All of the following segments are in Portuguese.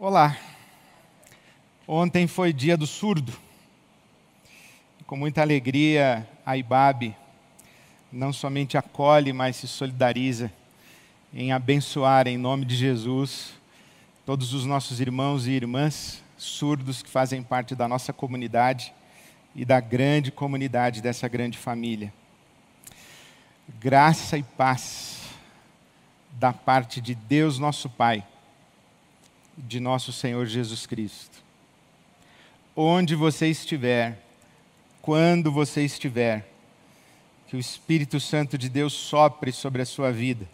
Olá. Ontem foi dia do surdo. Com muita alegria, a IBAB não somente acolhe, mas se solidariza em abençoar, em nome de Jesus, todos os nossos irmãos e irmãs surdos que fazem parte da nossa comunidade e da grande comunidade dessa grande família. Graça e paz da parte de Deus nosso Pai, de nosso Senhor Jesus Cristo. Onde você estiver, quando você estiver, que o Espírito Santo de Deus sopre sobre a sua vida,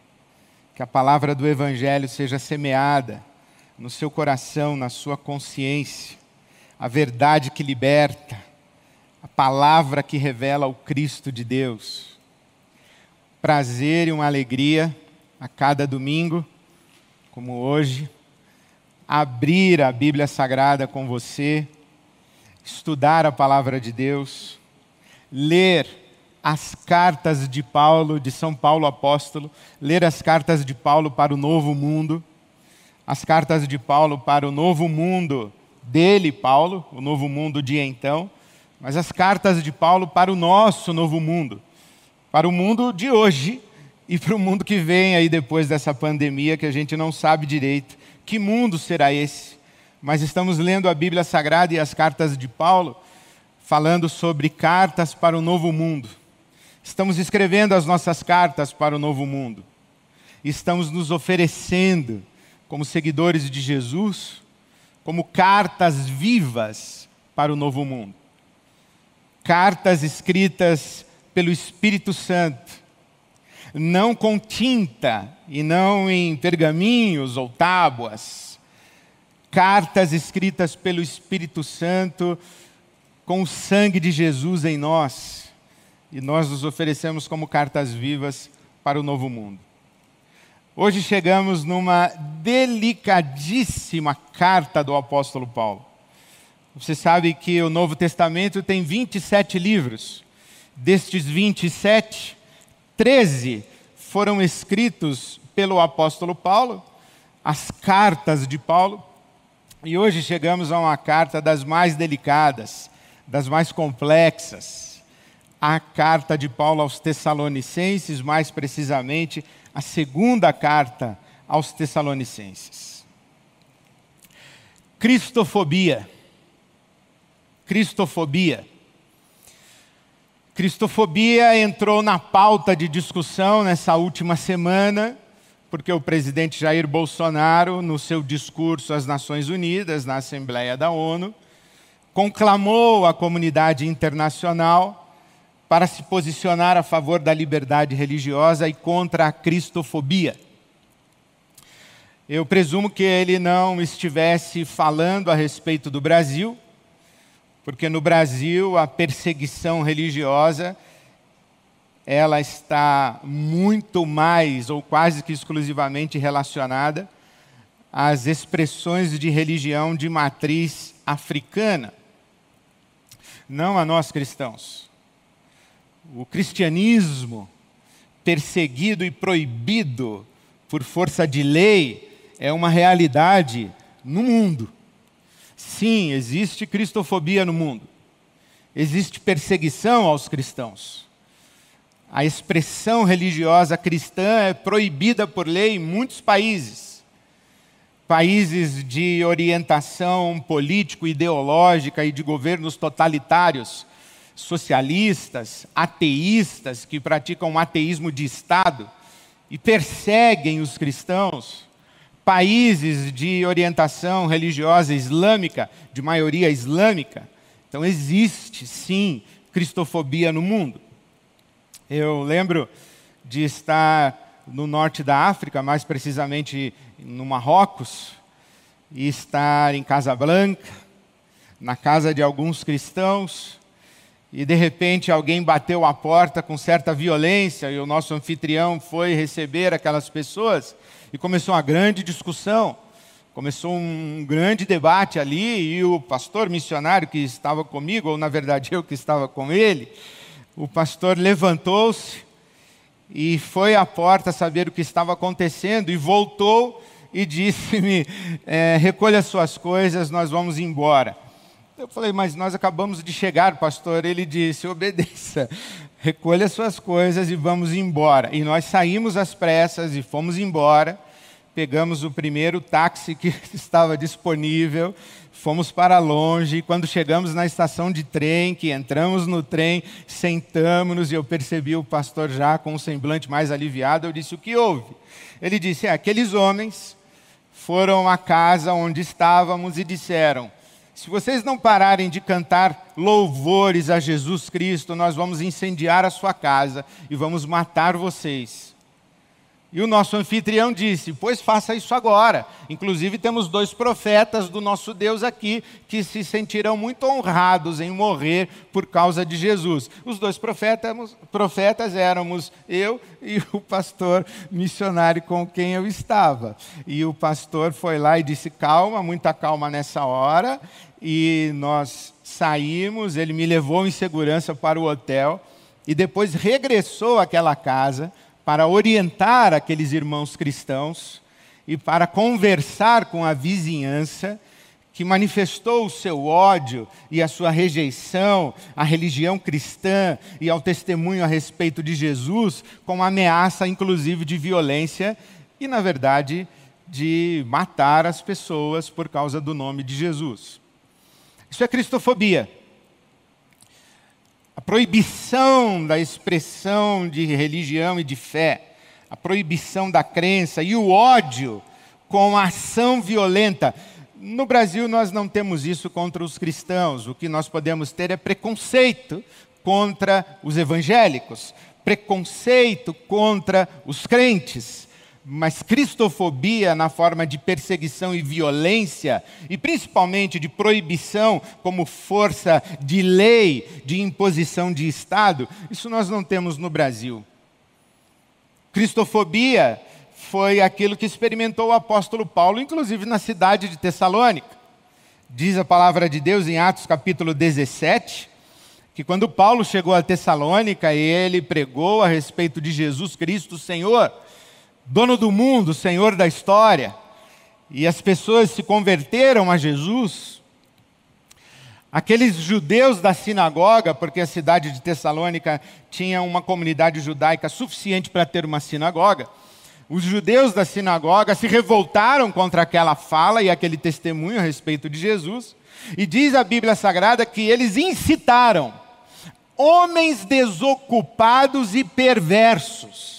que a palavra do Evangelho seja semeada no seu coração, na sua consciência, a verdade que liberta, a palavra que revela o Cristo de Deus. Prazer e uma alegria a cada domingo, como hoje, abrir a Bíblia Sagrada com você, estudar a palavra de Deus, ler as cartas de Paulo, de São Paulo apóstolo, ler as cartas de Paulo para o novo mundo, as cartas de Paulo para o novo mundo dele, Paulo, o novo mundo de então, mas as cartas de Paulo para o nosso novo mundo, para o mundo de hoje e para o mundo que vem aí depois dessa pandemia, que a gente não sabe direito que mundo será esse. Mas estamos lendo a Bíblia Sagrada e as cartas de Paulo, falando sobre cartas para o novo mundo. Estamos escrevendo as nossas cartas para o novo mundo. Estamos nos oferecendo, como seguidores de Jesus, como cartas vivas para o novo mundo. Cartas escritas pelo Espírito Santo não com tinta e não em pergaminhos ou tábuas. Cartas escritas pelo Espírito Santo com o sangue de Jesus em nós. E nós nos oferecemos como cartas vivas para o novo mundo. Hoje chegamos numa delicadíssima carta do apóstolo Paulo. Você sabe que o Novo Testamento tem 27 livros. Destes 27, 13 foram escritos pelo apóstolo Paulo, as cartas de Paulo, e hoje chegamos a uma carta das mais delicadas, das mais complexas, a carta de Paulo aos Tessalonicenses, mais precisamente, a segunda carta aos Tessalonicenses. Cristofobia. Cristofobia. Cristofobia entrou na pauta de discussão nessa última semana, porque o presidente Jair Bolsonaro, no seu discurso às Nações Unidas, na Assembleia da ONU, conclamou a comunidade internacional para se posicionar a favor da liberdade religiosa e contra a cristofobia. Eu presumo que ele não estivesse falando a respeito do Brasil, porque no Brasil a perseguição religiosa ela está muito mais ou quase que exclusivamente relacionada às expressões de religião de matriz africana, não a nós cristãos. O cristianismo perseguido e proibido por força de lei é uma realidade no mundo. Sim, existe cristofobia no mundo. Existe perseguição aos cristãos. A expressão religiosa cristã é proibida por lei em muitos países. Países de orientação político-ideológica e de governos totalitários, socialistas, ateístas, que praticam um ateísmo de Estado e perseguem os cristãos países de orientação religiosa islâmica, de maioria islâmica. Então existe sim cristofobia no mundo. Eu lembro de estar no norte da África, mais precisamente no Marrocos, e estar em Casablanca, na casa de alguns cristãos, e de repente alguém bateu a porta com certa violência e o nosso anfitrião foi receber aquelas pessoas e começou uma grande discussão, começou um grande debate ali, e o pastor missionário que estava comigo, ou na verdade eu que estava com ele, o pastor levantou-se e foi à porta saber o que estava acontecendo e voltou e disse-me: é, recolha suas coisas, nós vamos embora. Eu falei, mas nós acabamos de chegar, pastor. Ele disse: obedeça, recolha suas coisas e vamos embora. E nós saímos às pressas e fomos embora. Pegamos o primeiro táxi que estava disponível, fomos para longe. E quando chegamos na estação de trem, que entramos no trem, sentamos-nos e eu percebi o pastor já com um semblante mais aliviado. Eu disse: O que houve? Ele disse: É, aqueles homens foram à casa onde estávamos e disseram: Se vocês não pararem de cantar louvores a Jesus Cristo, nós vamos incendiar a sua casa e vamos matar vocês. E o nosso anfitrião disse: Pois faça isso agora. Inclusive, temos dois profetas do nosso Deus aqui que se sentirão muito honrados em morrer por causa de Jesus. Os dois profetas, profetas éramos eu e o pastor missionário com quem eu estava. E o pastor foi lá e disse: Calma, muita calma nessa hora. E nós saímos, ele me levou em segurança para o hotel e depois regressou àquela casa para orientar aqueles irmãos cristãos e para conversar com a vizinhança que manifestou o seu ódio e a sua rejeição à religião cristã e ao testemunho a respeito de Jesus, com ameaça, inclusive, de violência e, na verdade, de matar as pessoas por causa do nome de Jesus. Isso é cristofobia proibição da expressão de religião e de fé, a proibição da crença e o ódio com a ação violenta. No Brasil, nós não temos isso contra os cristãos. O que nós podemos ter é preconceito contra os evangélicos, preconceito contra os crentes mas cristofobia na forma de perseguição e violência, e principalmente de proibição como força de lei, de imposição de Estado, isso nós não temos no Brasil. Cristofobia foi aquilo que experimentou o apóstolo Paulo, inclusive na cidade de Tessalônica. Diz a palavra de Deus em Atos capítulo 17, que quando Paulo chegou a Tessalônica e ele pregou a respeito de Jesus Cristo, Senhor, dono do mundo, senhor da história, e as pessoas se converteram a Jesus, aqueles judeus da sinagoga, porque a cidade de Tessalônica tinha uma comunidade judaica suficiente para ter uma sinagoga, os judeus da sinagoga se revoltaram contra aquela fala e aquele testemunho a respeito de Jesus, e diz a Bíblia Sagrada que eles incitaram homens desocupados e perversos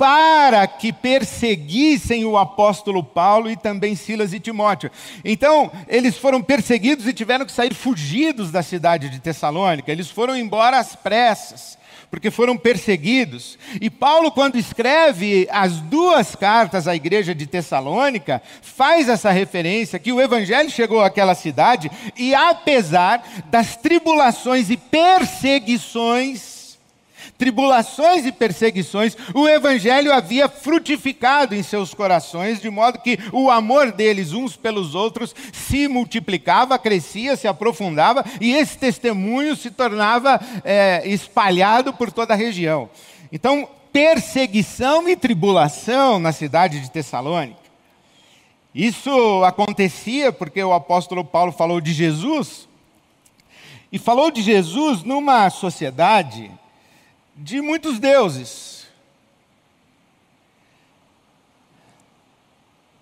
para que perseguissem o apóstolo Paulo e também Silas e Timóteo. Então, eles foram perseguidos e tiveram que sair fugidos da cidade de Tessalônica. Eles foram embora às pressas, porque foram perseguidos. E Paulo, quando escreve as duas cartas à igreja de Tessalônica, faz essa referência que o evangelho chegou àquela cidade e, apesar das tribulações e perseguições, tribulações e perseguições, o evangelho havia frutificado em seus corações, de modo que o amor deles uns pelos outros se multiplicava, crescia, se aprofundava, e esse testemunho se tornava é, espalhado por toda a região. Então, perseguição e tribulação na cidade de Tessalônica. Isso acontecia porque o apóstolo Paulo falou de Jesus, e falou de Jesus numa sociedade de muitos deuses.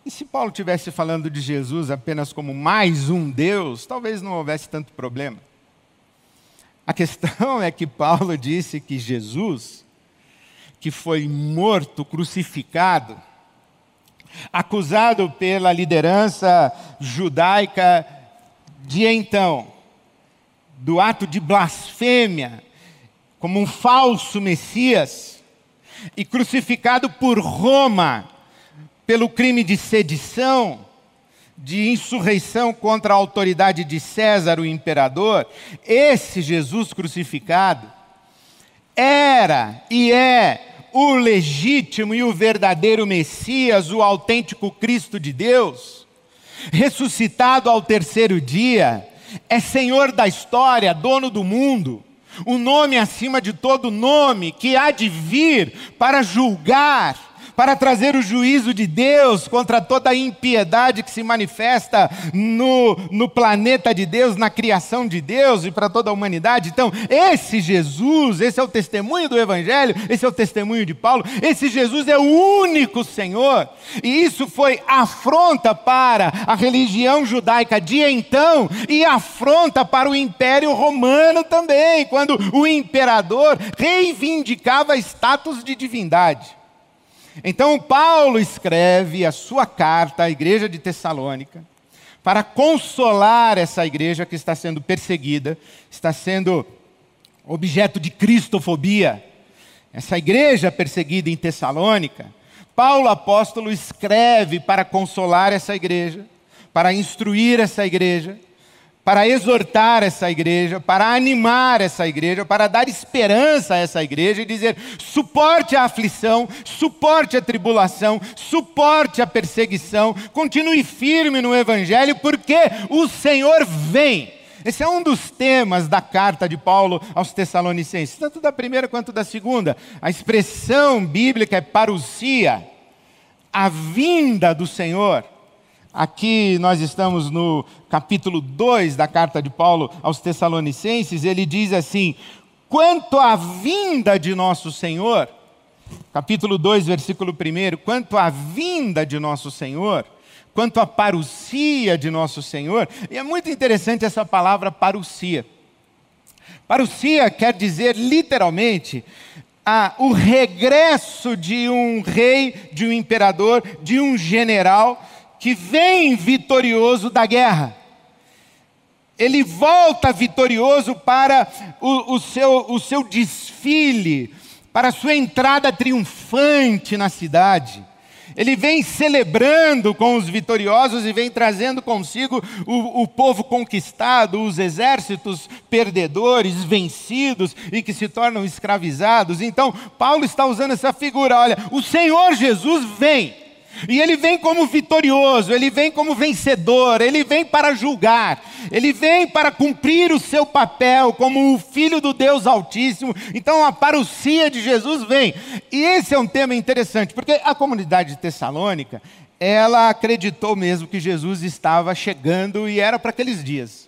E se Paulo tivesse falando de Jesus apenas como mais um Deus, talvez não houvesse tanto problema. A questão é que Paulo disse que Jesus, que foi morto, crucificado, acusado pela liderança judaica de então, do ato de blasfêmia como um falso Messias e crucificado por Roma pelo crime de sedição, de insurreição contra a autoridade de César, o imperador, esse Jesus crucificado era e é o legítimo e o verdadeiro Messias, o autêntico Cristo de Deus, ressuscitado ao terceiro dia, é Senhor da história, dono do mundo o nome acima de todo nome, que há de vir para julgar, para trazer o juízo de Deus contra toda a impiedade que se manifesta no, no planeta de Deus, na criação de Deus e para toda a humanidade. Então, esse Jesus, esse é o testemunho do Evangelho, esse é o testemunho de Paulo, esse Jesus é o único Senhor, e isso foi afronta para a religião judaica de então e afronta para o Império Romano também, quando o imperador reivindicava status de divindade. Então, Paulo escreve a sua carta à igreja de Tessalônica para consolar essa igreja que está sendo perseguida, está sendo objeto de cristofobia. Essa igreja perseguida em Tessalônica, Paulo apóstolo escreve para consolar essa igreja, para instruir essa igreja, para exortar essa igreja, para animar essa igreja, para dar esperança a essa igreja e dizer: suporte a aflição, suporte a tribulação, suporte a perseguição, continue firme no Evangelho, porque o Senhor vem. Esse é um dos temas da carta de Paulo aos Tessalonicenses, tanto da primeira quanto da segunda. A expressão bíblica é parousia, a vinda do Senhor. Aqui nós estamos no capítulo 2 da carta de Paulo aos Tessalonicenses, ele diz assim: quanto à vinda de nosso Senhor, capítulo 2, versículo 1, quanto à vinda de nosso Senhor, quanto à parucia de nosso Senhor, e é muito interessante essa palavra parucia. Parucia quer dizer literalmente o regresso de um rei, de um imperador, de um general que vem vitorioso da guerra. Ele volta vitorioso para o, o, seu, o seu desfile, para a sua entrada triunfante na cidade. Ele vem celebrando com os vitoriosos e vem trazendo consigo o, o, povo conquistado, os exércitos perdedores, vencidos e que se tornam escravizados. Então, Paulo está usando essa figura: olha, o Senhor Jesus vem e ele vem como vitorioso, ele vem como vencedor, ele vem para julgar, ele vem para cumprir o seu papel como o filho do Deus Altíssimo. Então a parousia de Jesus vem. E esse é um tema interessante, porque a comunidade de Tessalônica, ela acreditou mesmo que Jesus estava chegando e era para aqueles dias.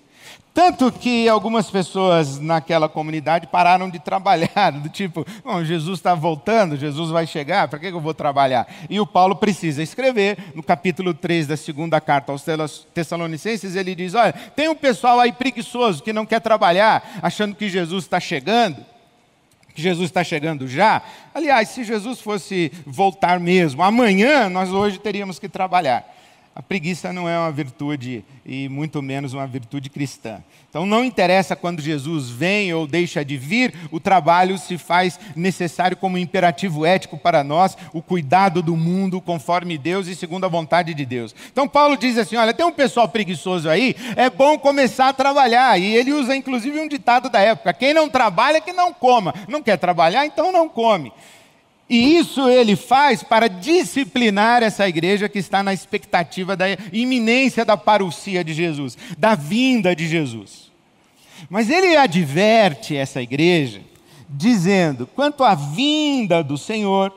Tanto que algumas pessoas naquela comunidade pararam de trabalhar, do tipo, bom, Jesus está voltando, Jesus vai chegar, para que eu vou trabalhar? E o Paulo precisa escrever, no capítulo 3 da segunda carta aos Tessalonicenses, ele diz: olha, tem um pessoal aí preguiçoso que não quer trabalhar, achando que Jesus está chegando, que Jesus está chegando já. Aliás, se Jesus fosse voltar mesmo, amanhã nós hoje teríamos que trabalhar. A preguiça não é uma virtude e muito menos uma virtude cristã. Então não interessa quando Jesus vem ou deixa de vir, o trabalho se faz necessário como imperativo ético para nós, o cuidado do mundo conforme Deus e segundo a vontade de Deus. Então Paulo diz assim: olha, tem um pessoal preguiçoso aí, é bom começar a trabalhar. E ele usa inclusive um ditado da época: quem não trabalha, que não coma. Não quer trabalhar, então não come. E isso ele faz para disciplinar essa igreja que está na expectativa da iminência da parousia de Jesus, da vinda de Jesus. Mas ele adverte essa igreja, dizendo: quanto à vinda do Senhor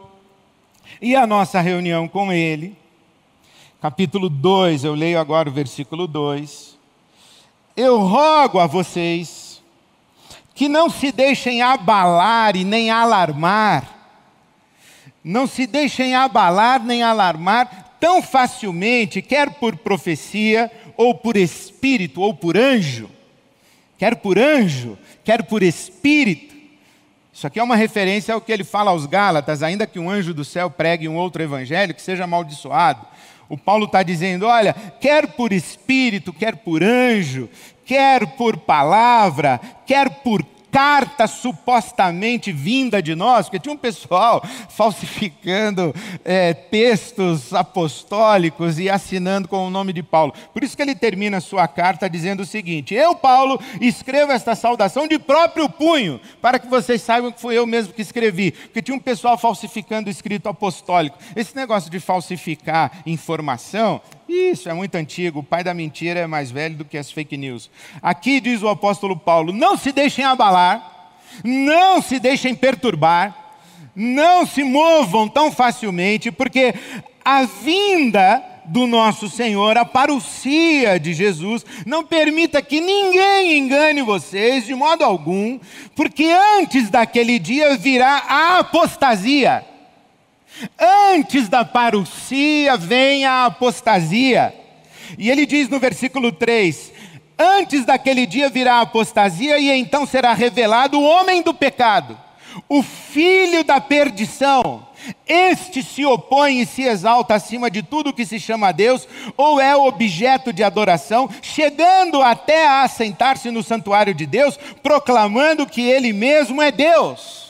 e a nossa reunião com Ele, capítulo 2, eu leio agora o versículo 2. Eu rogo a vocês que não se deixem abalar e nem alarmar não se deixem abalar nem alarmar tão facilmente, quer por profecia, ou por espírito, ou por anjo, quer por anjo, quer por espírito. Isso aqui é uma referência ao que ele fala aos Gálatas, ainda que um anjo do céu pregue um outro evangelho que seja amaldiçoado. O Paulo está dizendo: olha, quer por espírito, quer por anjo, quer por palavra, quer por carta supostamente vinda de nós, porque tinha um pessoal falsificando é, textos apostólicos e assinando com o nome de Paulo. Por isso que ele termina a sua carta dizendo o seguinte: Eu, Paulo, escrevo esta saudação de próprio punho, para que vocês saibam que fui eu mesmo que escrevi, porque tinha um pessoal falsificando o escrito apostólico. Esse negócio de falsificar informação isso é muito antigo. O pai da mentira é mais velho do que as fake news. Aqui diz o apóstolo Paulo: não se deixem abalar, não se deixem perturbar, não se movam tão facilmente, porque a vinda do nosso Senhor, a parousia de Jesus, não permita que ninguém engane vocês de modo algum, porque antes daquele dia virá a apostasia. Antes da parousia vem a apostasia. E ele diz no versículo 3: Antes daquele dia virá a apostasia, e então será revelado o homem do pecado, o filho da perdição. Este se opõe e se exalta acima de tudo que se chama Deus, ou é objeto de adoração, chegando até a assentar-se no santuário de Deus, proclamando que ele mesmo é Deus.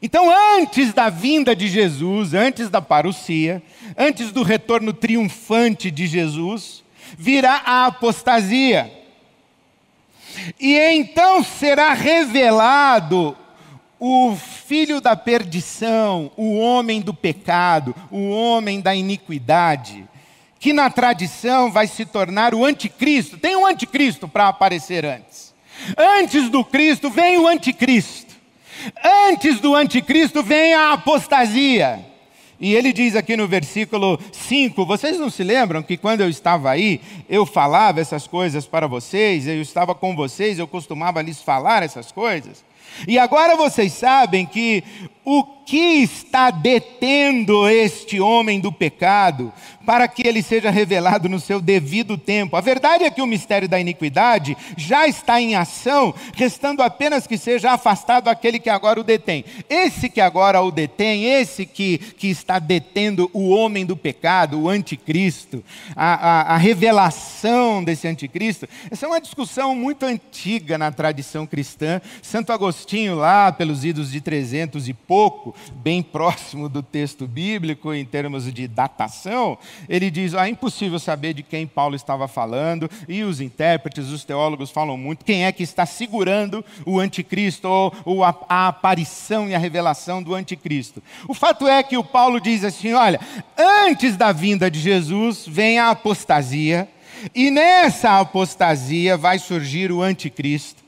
Então, antes da vinda de Jesus, antes da parousia, antes do retorno triunfante de Jesus, virá a apostasia. E então será revelado o filho da perdição, o homem do pecado, o homem da iniquidade, que na tradição vai se tornar o anticristo. Tem um anticristo para aparecer antes. Antes do Cristo vem o anticristo. Antes do anticristo vem a apostasia. E ele diz aqui no versículo 5: Vocês não se lembram que quando eu estava aí, eu falava essas coisas para vocês, eu estava com vocês, eu costumava lhes falar essas coisas? E agora vocês sabem que o que está detendo este homem do pecado para que ele seja revelado no seu devido tempo. A verdade é que o mistério da iniquidade já está em ação, restando apenas que seja afastado aquele que agora o detém. Esse que agora o detém, esse que, que está detendo o homem do pecado, o anticristo, a, a, a revelação desse anticristo, essa é uma discussão muito antiga na tradição cristã. Santo Agostinho, lá pelos idos de 300 e pouco, bem próximo do texto bíblico em termos de datação, ele diz: ah, é impossível saber de quem Paulo estava falando, e os intérpretes, os teólogos falam muito, quem é que está segurando o anticristo, ou, ou a, a aparição e a revelação do anticristo. O fato é que o Paulo diz assim: olha, antes da vinda de Jesus vem a apostasia, e nessa apostasia vai surgir o anticristo.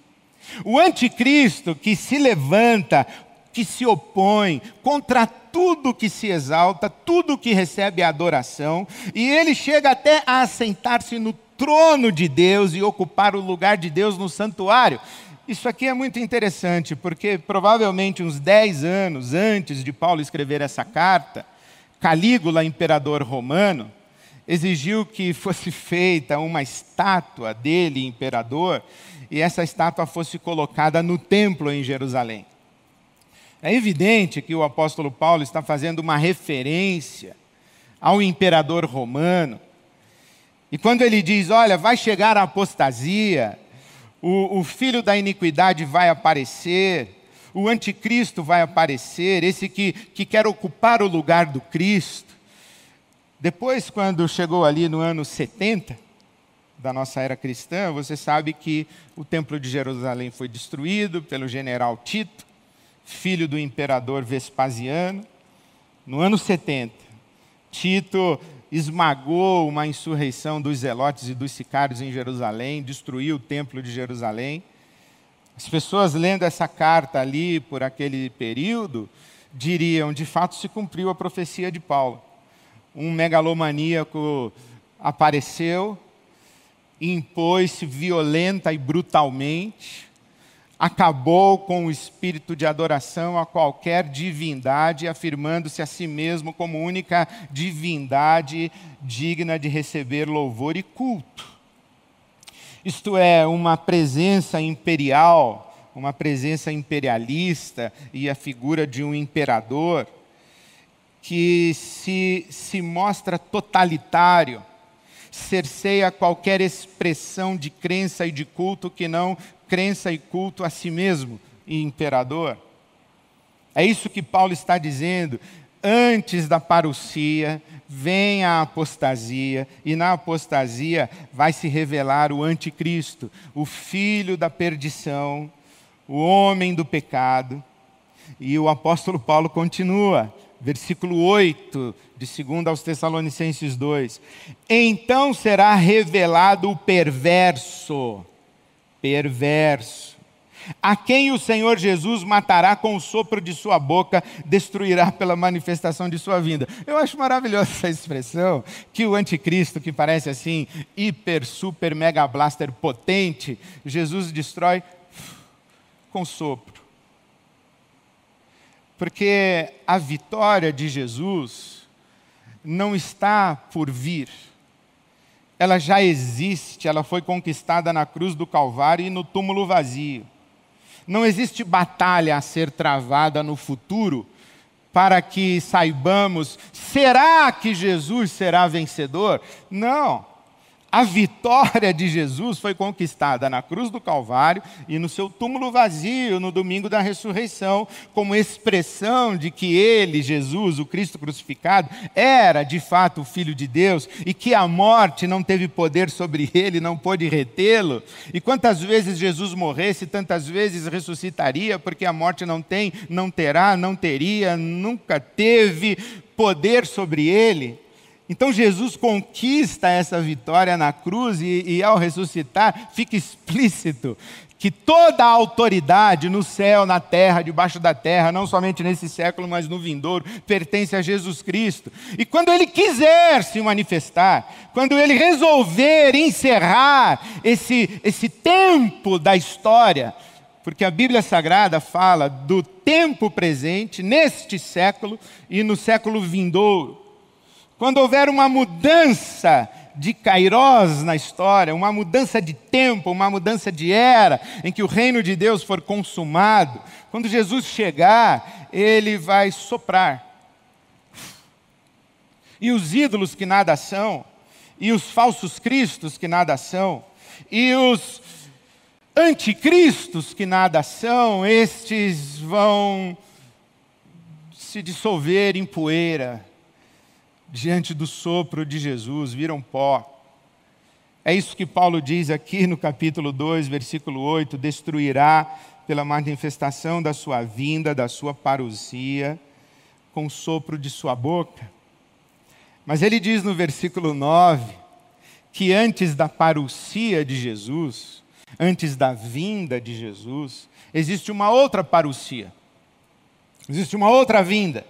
O anticristo que se levanta que se opõe contra tudo que se exalta, tudo que recebe adoração, e ele chega até a assentar-se no trono de Deus e ocupar o lugar de Deus no santuário. Isso aqui é muito interessante, porque provavelmente uns 10 anos antes de Paulo escrever essa carta, Calígula, imperador romano, exigiu que fosse feita uma estátua dele, imperador, e essa estátua fosse colocada no templo em Jerusalém. É evidente que o apóstolo Paulo está fazendo uma referência ao imperador romano. E quando ele diz: Olha, vai chegar a apostasia, o, o filho da iniquidade vai aparecer, o anticristo vai aparecer, esse que, que quer ocupar o lugar do Cristo. Depois, quando chegou ali no ano 70 da nossa era cristã, você sabe que o templo de Jerusalém foi destruído pelo general Tito filho do imperador Vespasiano. No ano 70, Tito esmagou uma insurreição dos zelotes e dos sicários em Jerusalém, destruiu o templo de Jerusalém. As pessoas lendo essa carta ali por aquele período diriam: de fato se cumpriu a profecia de Paulo. Um megalomaníaco apareceu, impôs-se violenta e brutalmente, acabou com o espírito de adoração a qualquer divindade, afirmando-se a si mesmo como única divindade digna de receber louvor e culto. Isto é, uma presença imperial, uma presença imperialista e a figura de um imperador que se, se mostra totalitário, cerceia qualquer expressão de crença e de culto que não crença e culto a si mesmo e imperador. É isso que Paulo está dizendo. Antes da parousia, vem a apostasia, e na apostasia vai se revelar o anticristo, o filho da perdição, o homem do pecado. E o apóstolo Paulo continua, versículo 8 de 2 aos Tessalonicenses 2: Então será revelado o perverso perverso, a quem o Senhor Jesus matará com o sopro de sua boca, destruirá pela manifestação de sua vinda. Eu acho maravilhosa essa expressão, que o anticristo, que parece assim, hiper, super, mega blaster potente, Jesus destrói com sopro. Porque a vitória de Jesus não está por vir. Ela já existe, ela foi conquistada na cruz do Calvário e no túmulo vazio. Não existe batalha a ser travada no futuro para que saibamos, será que Jesus será vencedor? Não. A vitória de Jesus foi conquistada na cruz do Calvário e no seu túmulo vazio no domingo da ressurreição, como expressão de que ele, Jesus, o Cristo crucificado, era de fato o Filho de Deus e que a morte não teve poder sobre ele, não pôde retê-lo. E quantas vezes Jesus morresse, tantas vezes ressuscitaria, porque a morte não tem, não terá, não teria, nunca teve poder sobre ele. Então Jesus conquista essa vitória na cruz e, e, ao ressuscitar fica explícito que toda a autoridade no céu, na terra, debaixo da terra, não somente nesse século, mas no vindouro, pertence a Jesus Cristo. E quando ele quiser se manifestar, quando ele resolver encerrar esse, esse tempo da história, porque a Bíblia Sagrada fala do tempo presente, neste século e no século vindouro. Quando houver uma mudança de Kairos na história, uma mudança de tempo, uma mudança de era, em que o reino de Deus for consumado, quando Jesus chegar, ele vai soprar. E os ídolos que nada são, e os falsos cristos que nada são, e os anticristos que nada são, estes vão se dissolver em poeira diante do sopro de Jesus, viram pó. É isso que Paulo diz aqui no capítulo 2, versículo 8: destruirá pela manifestação da sua vinda, da sua parousia, com o sopro de sua boca. Mas ele diz no versículo 9 que antes da parousia de Jesus, antes da vinda de Jesus, existe uma outra parousia. Existe uma outra vinda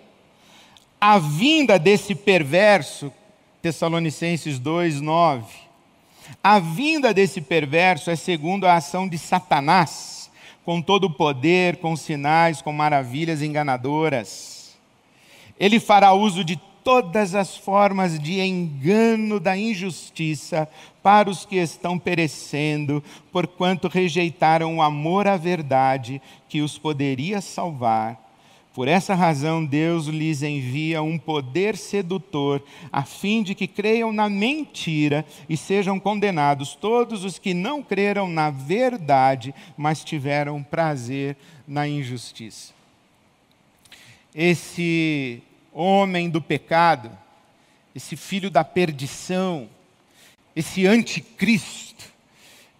a vinda desse perverso, Tessalonicenses 2, 9. A vinda desse perverso é segundo a ação de Satanás, com todo o poder, com sinais, com maravilhas enganadoras. Ele fará uso de todas as formas de engano da injustiça para os que estão perecendo, porquanto rejeitaram o amor à verdade que os poderia salvar por essa razão, Deus lhes envia um poder sedutor, a fim de que creiam na mentira e sejam condenados todos os que não creram na verdade, mas tiveram prazer na injustiça. Esse homem do pecado, esse filho da perdição, esse anticristo,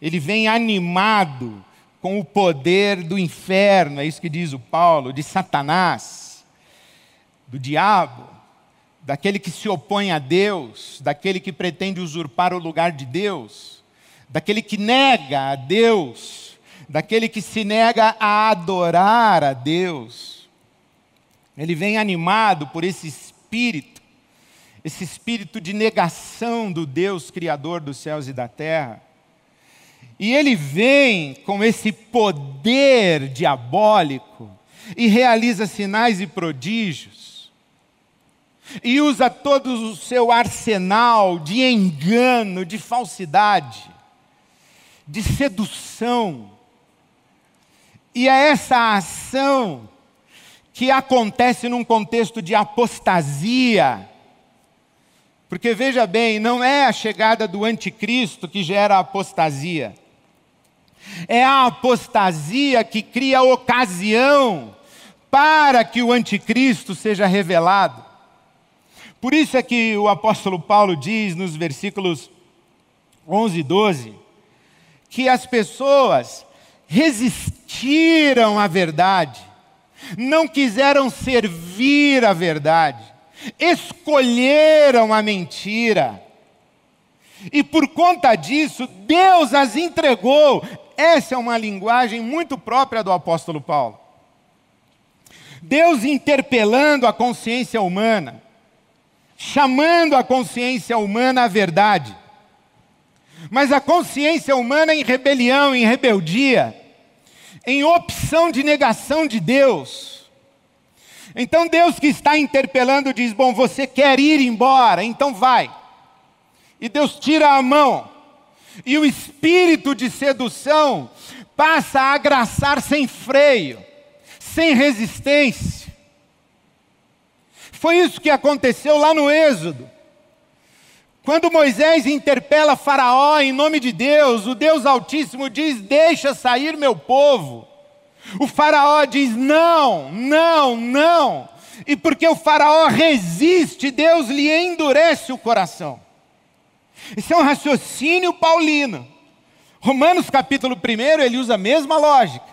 ele vem animado com o poder do inferno, é isso que diz o Paulo, de Satanás, do diabo, daquele que se opõe a Deus, daquele que pretende usurpar o lugar de Deus, daquele que nega a Deus, daquele que se nega a adorar a Deus. Ele vem animado por esse espírito, esse espírito de negação do Deus Criador dos céus e da terra e ele vem com esse poder diabólico e realiza sinais e prodígios. E usa todo o seu arsenal de engano, de falsidade, de sedução. E é essa ação que acontece num contexto de apostasia. Porque veja bem, não é a chegada do anticristo que gera apostasia. É a apostasia que cria ocasião para que o anticristo seja revelado. Por isso é que o apóstolo Paulo diz nos versículos 11 e 12 que as pessoas resistiram à verdade, não quiseram servir a verdade, escolheram a mentira. E por conta disso, Deus as entregou essa é uma linguagem muito própria do apóstolo Paulo. Deus interpelando a consciência humana, chamando a consciência humana à verdade. Mas a consciência humana em rebelião, em rebeldia, em opção de negação de Deus. Então Deus que está interpelando diz: Bom, você quer ir embora, então vai. E Deus tira a mão, e o espírito de sedução passa a agraçar sem freio, sem resistência. Foi isso que aconteceu lá no Êxodo. Quando Moisés interpela Faraó em nome de Deus, o Deus Altíssimo diz: Deixa sair meu povo. O Faraó diz: Não, não, não. E porque o Faraó resiste, Deus lhe endurece o coração. Isso é um raciocínio paulino. Romanos capítulo 1, ele usa a mesma lógica.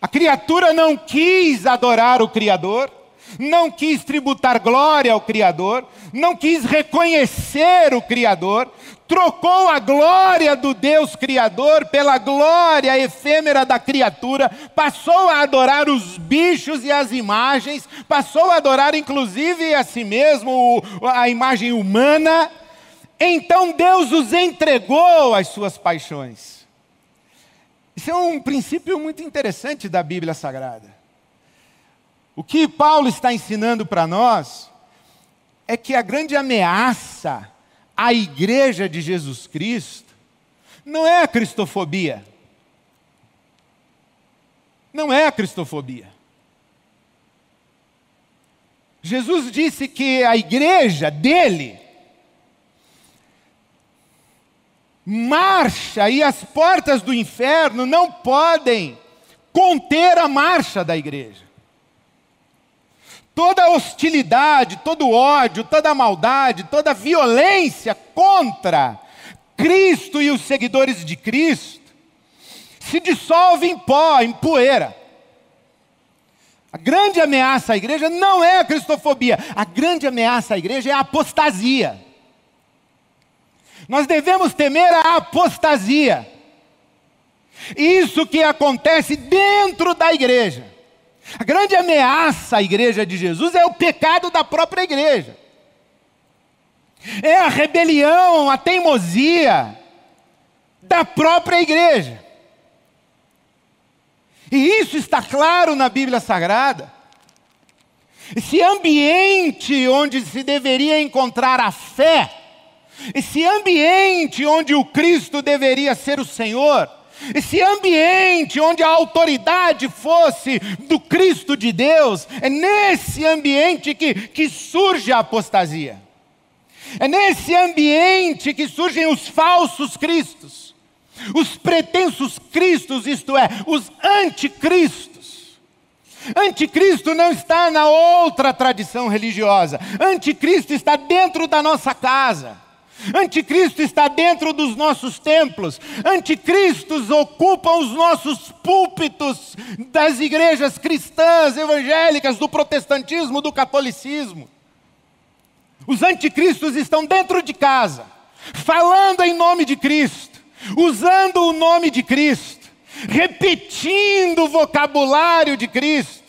A criatura não quis adorar o Criador, não quis tributar glória ao Criador, não quis reconhecer o Criador, trocou a glória do Deus Criador pela glória efêmera da criatura, passou a adorar os bichos e as imagens, passou a adorar inclusive a si mesmo, a imagem humana. Então Deus os entregou às suas paixões. Isso é um princípio muito interessante da Bíblia Sagrada. O que Paulo está ensinando para nós é que a grande ameaça à igreja de Jesus Cristo não é a cristofobia. Não é a cristofobia. Jesus disse que a igreja dele marcha e as portas do inferno não podem conter a marcha da igreja. Toda hostilidade, todo ódio, toda maldade, toda violência contra Cristo e os seguidores de Cristo se dissolve em pó, em poeira. A grande ameaça à igreja não é a cristofobia, a grande ameaça à igreja é a apostasia. Nós devemos temer a apostasia. Isso que acontece dentro da igreja. A grande ameaça à igreja de Jesus é o pecado da própria igreja. É a rebelião, a teimosia da própria igreja. E isso está claro na Bíblia Sagrada. Esse ambiente onde se deveria encontrar a fé, esse ambiente onde o Cristo deveria ser o Senhor, esse ambiente onde a autoridade fosse do Cristo de Deus, é nesse ambiente que, que surge a apostasia. É nesse ambiente que surgem os falsos cristos, os pretensos cristos, isto é, os anticristos. Anticristo não está na outra tradição religiosa, anticristo está dentro da nossa casa. Anticristo está dentro dos nossos templos. Anticristos ocupam os nossos púlpitos das igrejas cristãs, evangélicas, do protestantismo, do catolicismo. Os anticristos estão dentro de casa, falando em nome de Cristo, usando o nome de Cristo, repetindo o vocabulário de Cristo,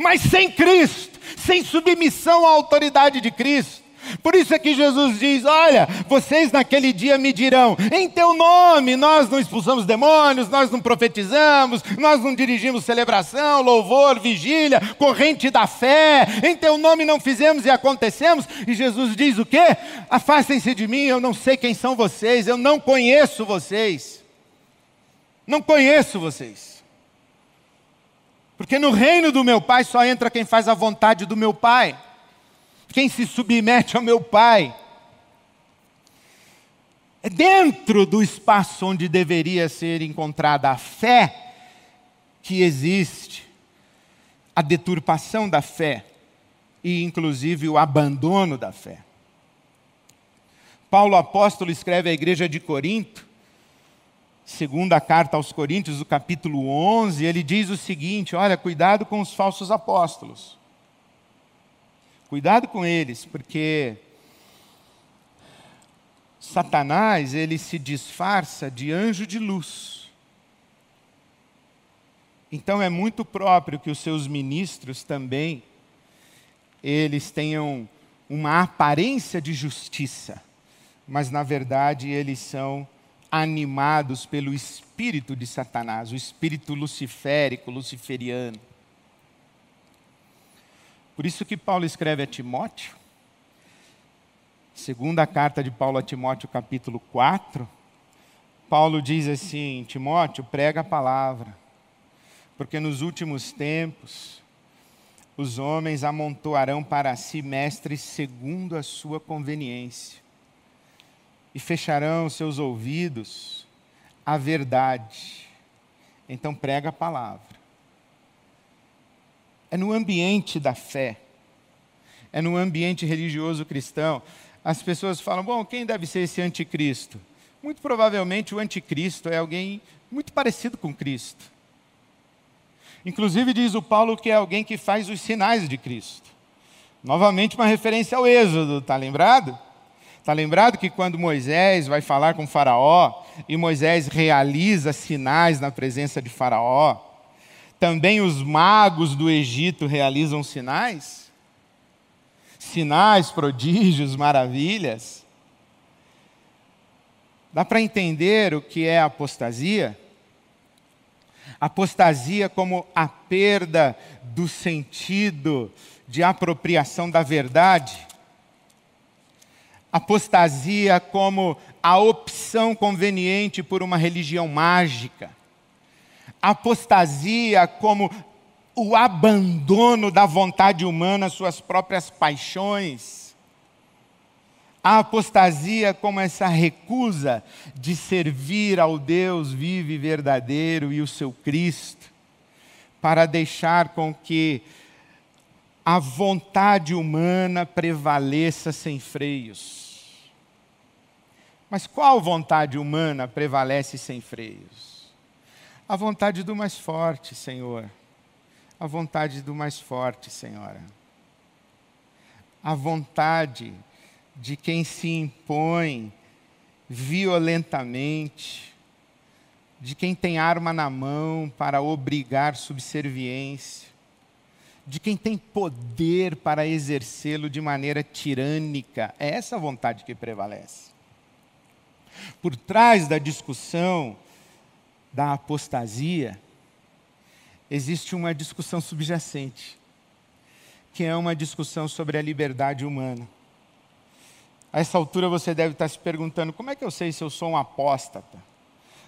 mas sem Cristo, sem submissão à autoridade de Cristo. Por isso é que Jesus diz: Olha, vocês naquele dia me dirão, em teu nome nós não expulsamos demônios, nós não profetizamos, nós não dirigimos celebração, louvor, vigília, corrente da fé, em teu nome não fizemos e acontecemos. E Jesus diz o quê? Afastem-se de mim, eu não sei quem são vocês, eu não conheço vocês. Não conheço vocês. Porque no reino do meu Pai só entra quem faz a vontade do meu Pai quem se submete ao meu Pai. É dentro do espaço onde deveria ser encontrada a fé que existe a deturpação da fé e, inclusive, o abandono da fé. Paulo apóstolo escreve à igreja de Corinto, segunda carta aos Coríntios, o capítulo 11, ele diz o seguinte: olha, cuidado com os falsos apóstolos. Cuidado com eles, porque Satanás, ele se disfarça de anjo de luz. Então é muito próprio que os seus ministros também eles tenham uma aparência de justiça, mas na verdade eles são animados pelo espírito de Satanás, o espírito luciférico, luciferiano. Por isso que Paulo escreve a Timóteo, segunda carta de Paulo a Timóteo, capítulo 4, Paulo diz assim: Timóteo, prega a palavra, porque nos últimos tempos os homens amontoarão para si mestres segundo a sua conveniência, e fecharão seus ouvidos à verdade. Então prega a palavra é no ambiente da fé, é no ambiente religioso cristão. As pessoas falam: bom, quem deve ser esse anticristo? Muito provavelmente o anticristo é alguém muito parecido com Cristo. Inclusive, diz o Paulo que é alguém que faz os sinais de Cristo. Novamente, uma referência ao Êxodo, está lembrado? Está lembrado que quando Moisés vai falar com Faraó e Moisés realiza sinais na presença de Faraó, também os magos do Egito realizam sinais? Sinais, prodígios, maravilhas. Dá para entender o que é apostasia? Apostasia como a perda do sentido de apropriação da verdade. Apostasia como a opção conveniente por uma religião mágica apostasia como o abandono da vontade humana, suas próprias paixões. A apostasia como essa recusa de servir ao Deus vivo e verdadeiro e o seu Cristo, para deixar com que a vontade humana prevaleça sem freios. Mas qual vontade humana prevalece sem freios? A vontade do mais forte, Senhor. A vontade do mais forte, Senhora. A vontade de quem se impõe violentamente, de quem tem arma na mão para obrigar subserviência, de quem tem poder para exercê-lo de maneira tirânica. É essa vontade que prevalece. Por trás da discussão da apostasia, existe uma discussão subjacente, que é uma discussão sobre a liberdade humana. A essa altura você deve estar se perguntando: como é que eu sei se eu sou um apóstata?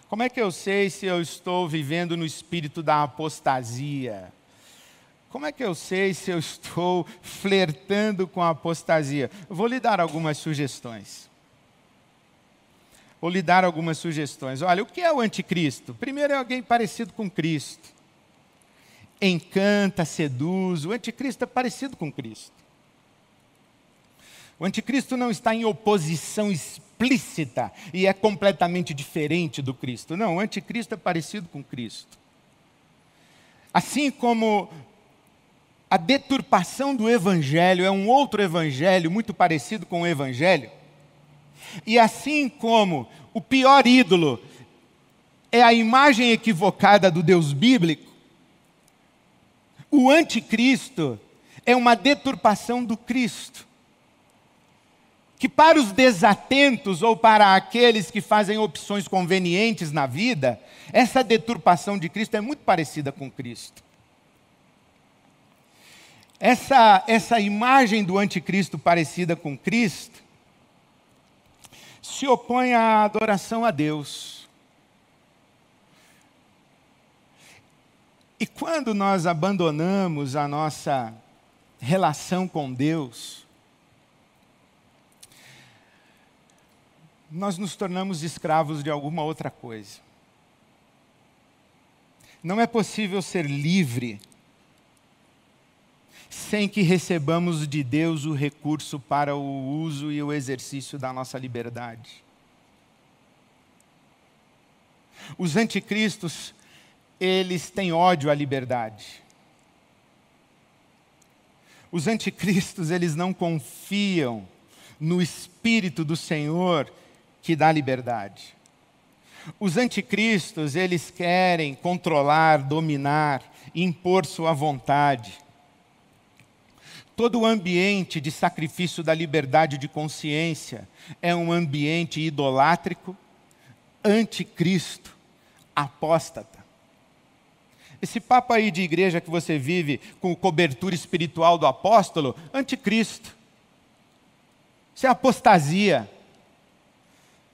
Como é que eu sei se eu estou vivendo no espírito da apostasia? Como é que eu sei se eu estou flertando com a apostasia? Vou lhe dar algumas sugestões ou lhe dar algumas sugestões. Olha, o que é o anticristo? Primeiro é alguém parecido com Cristo. Encanta, seduz. O anticristo é parecido com Cristo. O anticristo não está em oposição explícita e é completamente diferente do Cristo. Não, o anticristo é parecido com Cristo. Assim como a deturpação do evangelho é um outro evangelho muito parecido com o evangelho, e assim como o pior ídolo é a imagem equivocada do Deus bíblico, o anticristo é uma deturpação do Cristo. Que para os desatentos ou para aqueles que fazem opções convenientes na vida, essa deturpação de Cristo é muito parecida com Cristo. Essa, essa imagem do anticristo parecida com Cristo se opõe à adoração a Deus. E quando nós abandonamos a nossa relação com Deus, nós nos tornamos escravos de alguma outra coisa. Não é possível ser livre sem que recebamos de Deus o recurso para o uso e o exercício da nossa liberdade. Os anticristos, eles têm ódio à liberdade. Os anticristos, eles não confiam no Espírito do Senhor que dá liberdade. Os anticristos, eles querem controlar, dominar, impor sua vontade. Todo o ambiente de sacrifício da liberdade de consciência é um ambiente idolátrico, anticristo, apóstata. Esse papo aí de igreja que você vive com cobertura espiritual do apóstolo, anticristo. Isso é apostasia.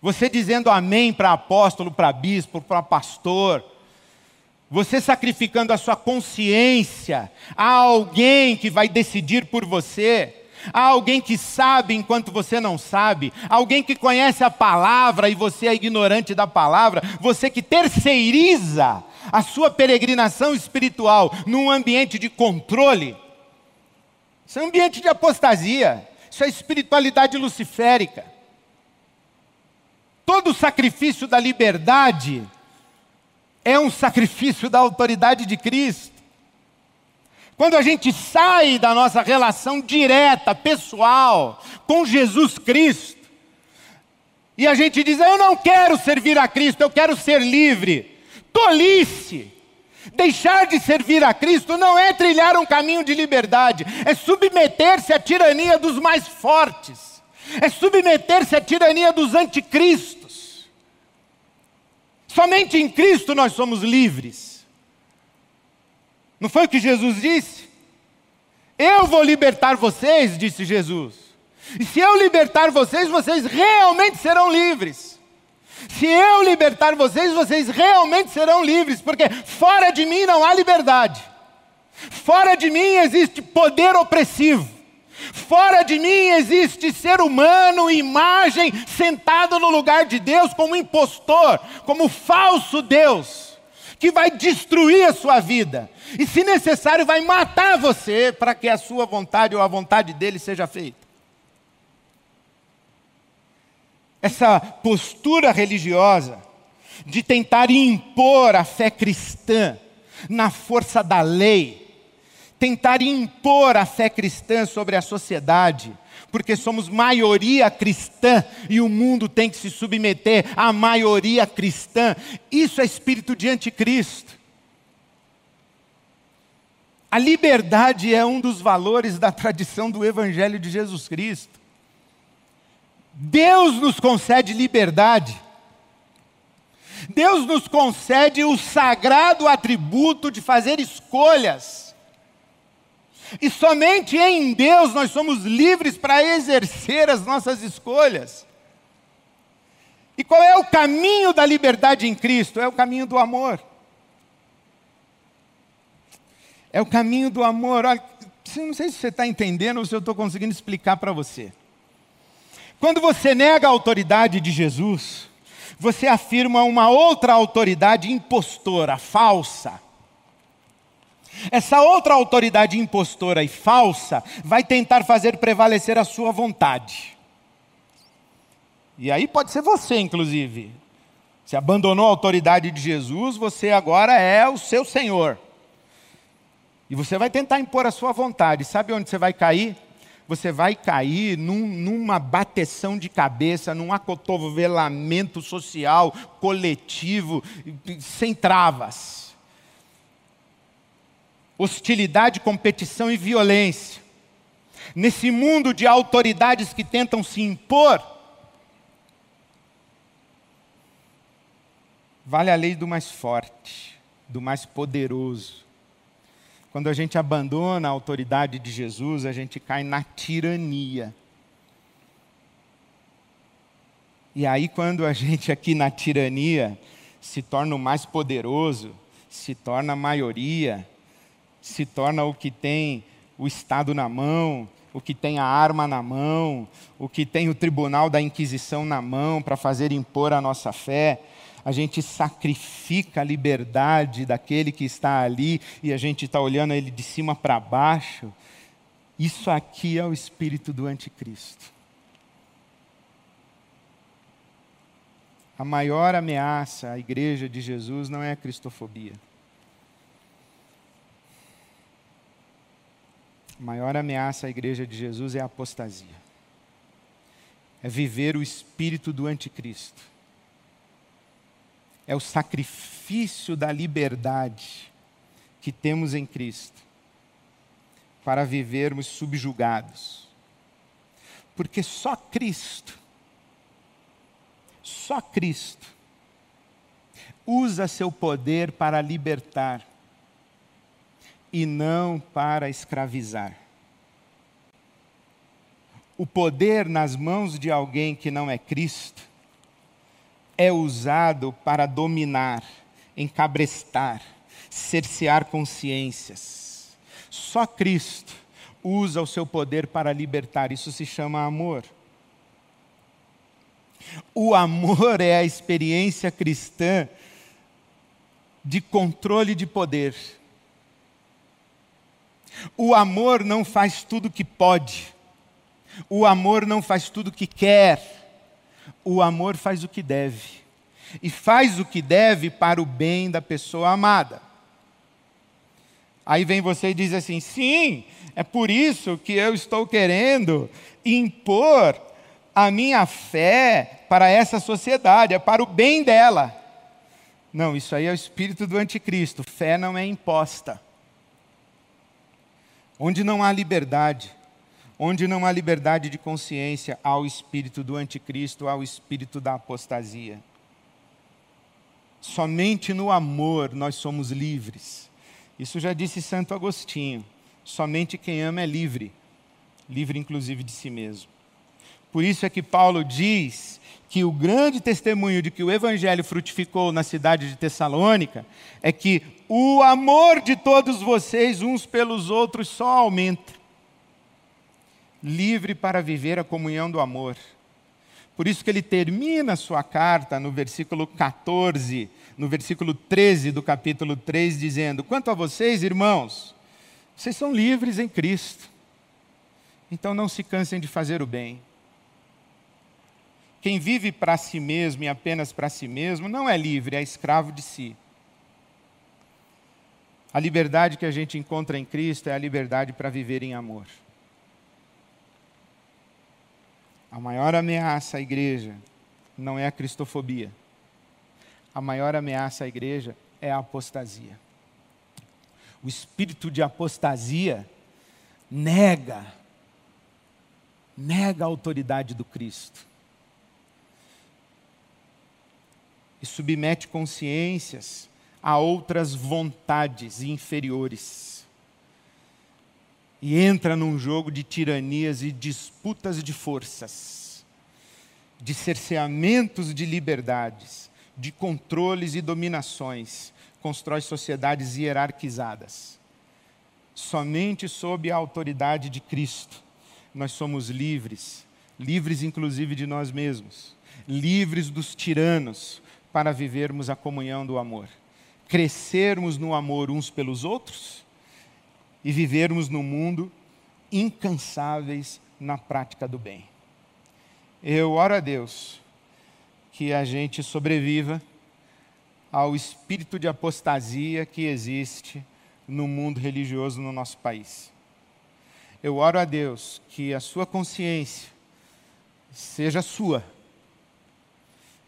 Você dizendo amém para apóstolo, para bispo, para pastor. Você sacrificando a sua consciência a alguém que vai decidir por você. A alguém que sabe enquanto você não sabe, alguém que conhece a palavra e você é ignorante da palavra, você que terceiriza a sua peregrinação espiritual num ambiente de controle. Isso é um ambiente de apostasia, isso é espiritualidade luciférica. Todo sacrifício da liberdade é um sacrifício da autoridade de Cristo. Quando a gente sai da nossa relação direta, pessoal, com Jesus Cristo, e a gente diz: Eu não quero servir a Cristo, eu quero ser livre. Tolice! Deixar de servir a Cristo não é trilhar um caminho de liberdade, é submeter-se à tirania dos mais fortes, é submeter-se à tirania dos anticristos. Somente em Cristo nós somos livres. Não foi o que Jesus disse? Eu vou libertar vocês, disse Jesus. E se eu libertar vocês, vocês realmente serão livres. Se eu libertar vocês, vocês realmente serão livres, porque fora de mim não há liberdade. Fora de mim existe poder opressivo. Fora de mim existe ser humano, imagem, sentado no lugar de Deus como impostor, como falso Deus, que vai destruir a sua vida. E, se necessário, vai matar você para que a sua vontade ou a vontade dele seja feita. essa postura religiosa de tentar impor a fé cristã na força da lei, tentar impor a fé cristã sobre a sociedade, porque somos maioria cristã e o mundo tem que se submeter à maioria cristã. Isso é espírito de anticristo. A liberdade é um dos valores da tradição do Evangelho de Jesus Cristo. Deus nos concede liberdade. Deus nos concede o sagrado atributo de fazer escolhas. E somente em Deus nós somos livres para exercer as nossas escolhas. E qual é o caminho da liberdade em Cristo? É o caminho do amor. É o caminho do amor. Olha, não sei se você está entendendo ou se eu estou conseguindo explicar para você. Quando você nega a autoridade de Jesus, você afirma uma outra autoridade impostora, falsa. Essa outra autoridade impostora e falsa vai tentar fazer prevalecer a sua vontade. E aí pode ser você, inclusive. Você abandonou a autoridade de Jesus, você agora é o seu Senhor. E você vai tentar impor a sua vontade. Sabe onde você vai cair? você vai cair num, numa bateção de cabeça, num acotovelamento social, coletivo, sem travas. Hostilidade, competição e violência. Nesse mundo de autoridades que tentam se impor, vale a lei do mais forte, do mais poderoso. Quando a gente abandona a autoridade de Jesus, a gente cai na tirania. E aí, quando a gente aqui na tirania se torna o mais poderoso, se torna a maioria, se torna o que tem o Estado na mão, o que tem a arma na mão, o que tem o tribunal da Inquisição na mão para fazer impor a nossa fé, a gente sacrifica a liberdade daquele que está ali e a gente está olhando ele de cima para baixo. Isso aqui é o espírito do anticristo. A maior ameaça à igreja de Jesus não é a cristofobia. A maior ameaça à igreja de Jesus é a apostasia. é viver o espírito do anticristo. É o sacrifício da liberdade que temos em Cristo para vivermos subjugados. Porque só Cristo, só Cristo, usa seu poder para libertar e não para escravizar. O poder nas mãos de alguém que não é Cristo é usado para dominar, encabrestar, cercear consciências. Só Cristo usa o seu poder para libertar, isso se chama amor. O amor é a experiência cristã de controle de poder. O amor não faz tudo que pode. O amor não faz tudo que quer. O amor faz o que deve. E faz o que deve para o bem da pessoa amada. Aí vem você e diz assim: sim, é por isso que eu estou querendo impor a minha fé para essa sociedade, é para o bem dela. Não, isso aí é o espírito do anticristo. Fé não é imposta. Onde não há liberdade, onde não há liberdade de consciência, há o espírito do anticristo, há o espírito da apostasia. Somente no amor nós somos livres. Isso já disse Santo Agostinho. Somente quem ama é livre, livre inclusive de si mesmo. Por isso é que Paulo diz que o grande testemunho de que o evangelho frutificou na cidade de Tessalônica é que o amor de todos vocês uns pelos outros só aumenta. Livre para viver a comunhão do amor. Por isso que ele termina a sua carta no versículo 14, no versículo 13 do capítulo 3, dizendo: Quanto a vocês, irmãos, vocês são livres em Cristo. Então não se cansem de fazer o bem quem vive para si mesmo e apenas para si mesmo não é livre, é escravo de si. A liberdade que a gente encontra em Cristo é a liberdade para viver em amor. A maior ameaça à igreja não é a cristofobia. A maior ameaça à igreja é a apostasia. O espírito de apostasia nega nega a autoridade do Cristo. E submete consciências a outras vontades inferiores. E entra num jogo de tiranias e disputas de forças, de cerceamentos de liberdades, de controles e dominações, constrói sociedades hierarquizadas. Somente sob a autoridade de Cristo nós somos livres, livres inclusive de nós mesmos, livres dos tiranos, para vivermos a comunhão do amor. Crescermos no amor uns pelos outros e vivermos no mundo incansáveis na prática do bem. Eu oro a Deus que a gente sobreviva ao espírito de apostasia que existe no mundo religioso no nosso país. Eu oro a Deus que a sua consciência seja sua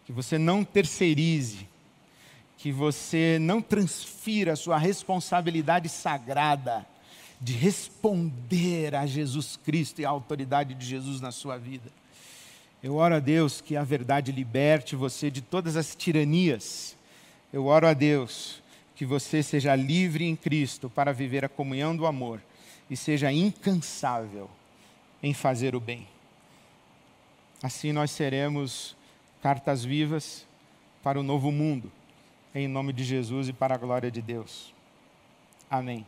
que você não terceirize, que você não transfira a sua responsabilidade sagrada de responder a Jesus Cristo e a autoridade de Jesus na sua vida. Eu oro a Deus que a verdade liberte você de todas as tiranias. Eu oro a Deus que você seja livre em Cristo para viver a comunhão do amor e seja incansável em fazer o bem. Assim nós seremos cartas vivas para o novo mundo, em nome de Jesus e para a glória de Deus. Amém.